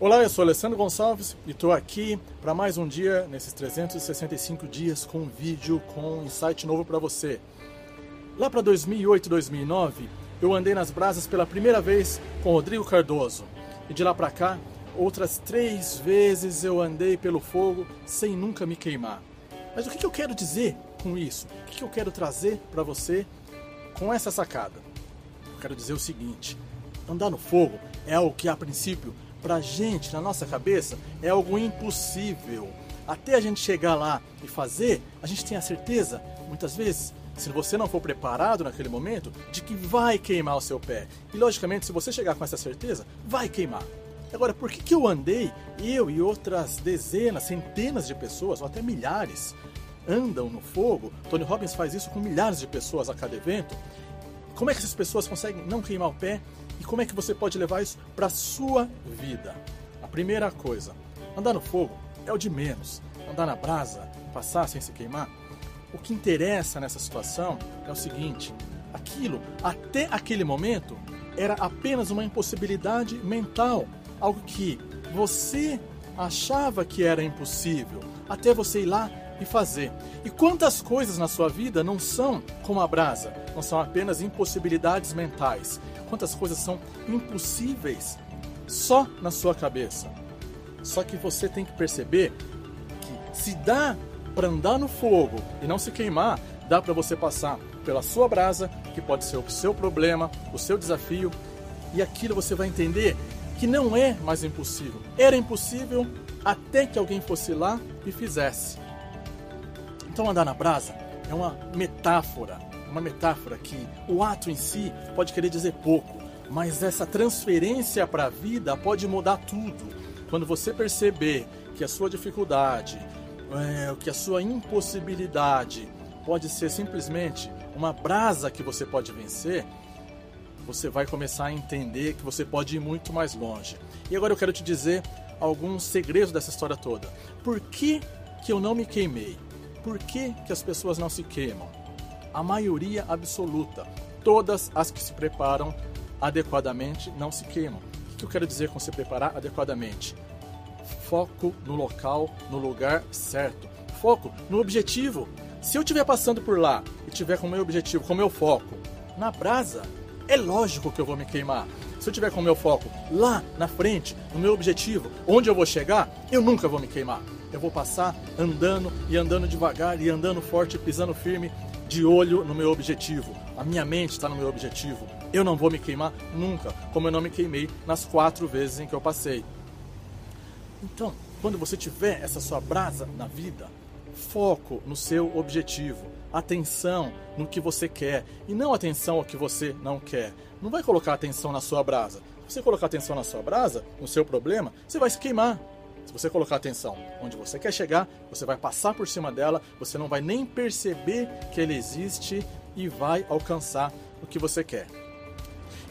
Olá, eu sou Alessandro Gonçalves e estou aqui para mais um dia nesses 365 dias com um vídeo com um insight novo para você. Lá para 2008, 2009, eu andei nas brasas pela primeira vez com Rodrigo Cardoso e de lá para cá, outras três vezes eu andei pelo fogo sem nunca me queimar. Mas o que eu quero dizer com isso? O que eu quero trazer para você com essa sacada? Eu quero dizer o seguinte: andar no fogo é algo que a princípio pra gente, na nossa cabeça, é algo impossível. Até a gente chegar lá e fazer, a gente tem a certeza, muitas vezes, se você não for preparado naquele momento, de que vai queimar o seu pé. E logicamente, se você chegar com essa certeza, vai queimar. Agora, por que, que eu andei, eu e outras dezenas, centenas de pessoas, ou até milhares, andam no fogo? Tony Robbins faz isso com milhares de pessoas a cada evento. Como é que essas pessoas conseguem não queimar o pé e como é que você pode levar isso para a sua vida? A primeira coisa, andar no fogo é o de menos. Andar na brasa, passar sem se queimar. O que interessa nessa situação é o seguinte: aquilo, até aquele momento, era apenas uma impossibilidade mental, algo que você achava que era impossível, até você ir lá e fazer. E quantas coisas na sua vida não são como a brasa, não são apenas impossibilidades mentais? Quantas coisas são impossíveis só na sua cabeça? Só que você tem que perceber que se dá para andar no fogo e não se queimar, dá para você passar pela sua brasa, que pode ser o seu problema, o seu desafio, e aquilo você vai entender que não é mais impossível. Era impossível até que alguém fosse lá e fizesse. Então andar na brasa é uma metáfora, uma metáfora que o ato em si pode querer dizer pouco, mas essa transferência para a vida pode mudar tudo. Quando você perceber que a sua dificuldade, é, que a sua impossibilidade pode ser simplesmente uma brasa que você pode vencer, você vai começar a entender que você pode ir muito mais longe. E agora eu quero te dizer alguns segredos dessa história toda. Por que, que eu não me queimei? Por que, que as pessoas não se queimam? A maioria absoluta, todas as que se preparam adequadamente, não se queimam. O que eu quero dizer com se preparar adequadamente? Foco no local, no lugar certo. Foco no objetivo. Se eu estiver passando por lá e tiver com meu objetivo, com meu foco na brasa, é lógico que eu vou me queimar. Se eu tiver com meu foco lá na frente, no meu objetivo, onde eu vou chegar, eu nunca vou me queimar eu vou passar andando e andando devagar e andando forte, pisando firme, de olho no meu objetivo. A minha mente está no meu objetivo. Eu não vou me queimar nunca, como eu não me queimei nas quatro vezes em que eu passei. Então, quando você tiver essa sua brasa na vida, foco no seu objetivo, atenção no que você quer e não atenção ao que você não quer. Não vai colocar atenção na sua brasa. Se você colocar atenção na sua brasa, no seu problema, você vai se queimar. Se você colocar atenção onde você quer chegar, você vai passar por cima dela, você não vai nem perceber que ela existe e vai alcançar o que você quer.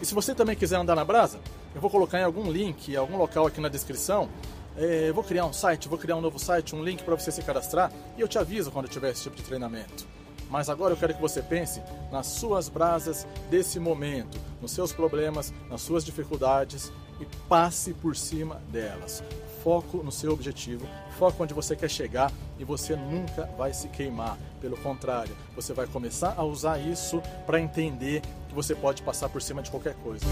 E se você também quiser andar na brasa, eu vou colocar em algum link, em algum local aqui na descrição. É, vou criar um site, vou criar um novo site, um link para você se cadastrar e eu te aviso quando tiver esse tipo de treinamento. Mas agora eu quero que você pense nas suas brasas desse momento, nos seus problemas, nas suas dificuldades e passe por cima delas foco no seu objetivo, foco onde você quer chegar e você nunca vai se queimar. Pelo contrário, você vai começar a usar isso para entender que você pode passar por cima de qualquer coisa.